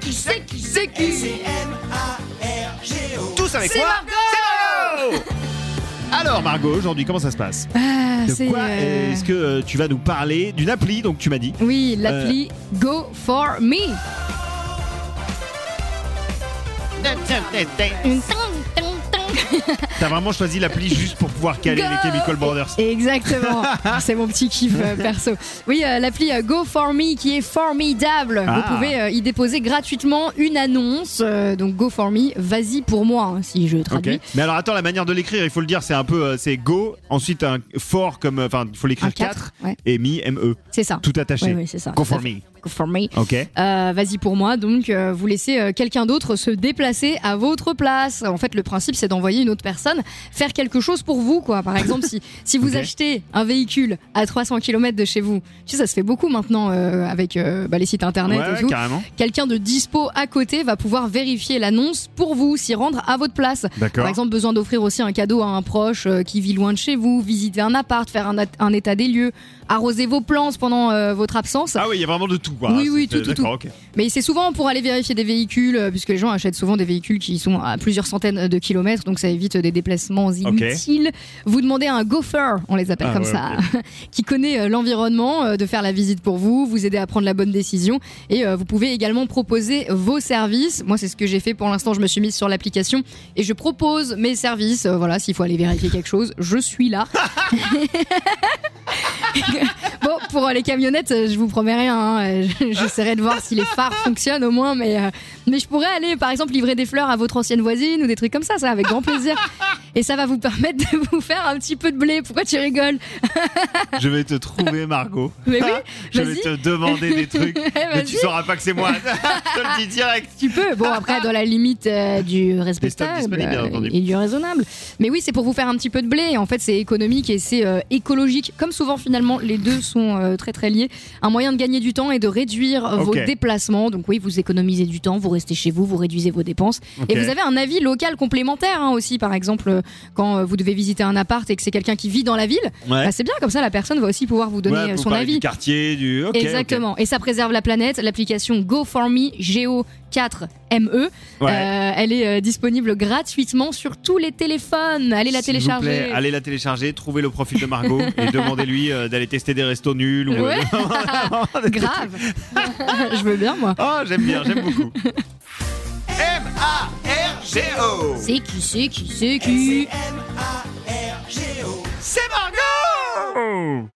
qui, c'est qui, c'est qui. Tous avec C'est moi. Margot. C'est Margot. Alors Margot, aujourd'hui, comment ça se passe Ah, De c'est, quoi euh, est-ce que euh, tu vas nous parler d'une appli, donc tu m'as dit Oui, l'appli Go for Me. T'as vraiment choisi l'appli juste pour pouvoir caler Go les Chemical Brothers. Exactement, c'est mon petit kiff euh, perso. Oui, euh, l'appli euh, Go For Me qui est formidable. Ah. Vous pouvez euh, y déposer gratuitement une annonce. euh, donc Go For Me, vas-y pour moi, hein, si je traduis. Mais alors attends, la manière de l'écrire, il faut le dire, c'est un peu, c'est go, ensuite un fort comme, enfin, il faut l'écrire Un 4, 4 ouais. et mi, me, C'est ça. tout attaché. C'est ça. Go tout à for me. Go For Me. Ok. Euh, vas-y pour moi, donc euh, vous laissez euh, quelqu'un d'autre se déplacer à votre place. En fait, le principe c'est d'envoyer une autre personne faire quelque chose pour vous, quoi. Par exemple, si, si vous achetez un véhicule à 300 km de chez vous, tu sais, ça se fait beaucoup maintenant euh, avec bah, les sites internet Ouais, et tout. carrément. Quelqu'un de dispo à côté va pouvoir vérifier l'annonce pour vous, s'y rendre à votre place. D'accord. Par exemple, besoin d'offrir aussi un cadeau à un proche qui vit loin de chez vous, visiter un appart, faire un, un état des lieux, arroser vos plantes pendant votre absence. Ah oui, il y a vraiment de tout, quoi. Oui, oui, tout, tout, ok. Mais c'est souvent pour aller vérifier des véhicules, euh, puisque les gens achètent souvent des véhicules qui sont à plusieurs centaines de kilomètres, donc ça évite des déplacements inutiles. Vous demandez à un gopher, on les appelle Ah, comme ouais, ça, qui connaît euh, l'environnement, euh, de faire la visite pour vous, vous aider à prendre la bonne décision, et vous pouvez également proposer vos services. Moi, c'est ce que j'ai fait pour l'instant. Je me suis mise sur l'application et je propose mes services. Voilà, s'il faut aller vérifier quelque chose, je suis là. Bon, pour euh, les camionnettes, euh, je vous promets rien. hein. Euh, je- J'essaierai de voir si les phares fonctionnent au moins, mais, mais je pourrais aller, par exemple, livrer des fleurs à votre ancienne voisine ou des trucs comme ça, ça, avec grand plaisir. Et ça va vous permettre de vous faire un petit peu de blé. Pourquoi tu rigoles Je vais te trouver, Margot. Mais oui, Je vais te demander des trucs, mais tu sauras pas que c'est moi. je te le dis direct. Tu peux. Bon, après, dans la limite euh, du respectable euh, et du raisonnable. Mais oui, c'est pour vous faire un petit peu de blé. En fait, c'est économique et c'est euh, écologique. Comme souvent, finalement, les deux sont très très liés. Un moyen de gagner du temps et de réduire vos déplacements. Donc oui, vous économisez du temps, vous restez chez vous, vous réduisez vos dépenses. Et vous avez un avis local complémentaire hein, aussi. Par exemple, quand euh, vous devez visiter un appart et que c'est quelqu'un qui vit dans la ville, Ouais. bah, c'est bien comme ça, la personne va aussi pouvoir vous donner Ouais, euh, son avis. du quartier, du. ok, ok. Exactement. Et ça préserve la planète. L'application Go for Me, Geo 4ME, Ouais. euh, elle est euh, disponible gratuitement sur tous les téléphones. Allez la vous télécharger. plaît, allez la télécharger, trouvez le profil de Margot et demandez-lui euh, d'aller tester des restos nuls. Ou, Ouais. Grave. Je veux bien, moi. Oh, j'aime bien, j'aime beaucoup. M-A-R-G-O C'est qui, c'est qui, c'est qui?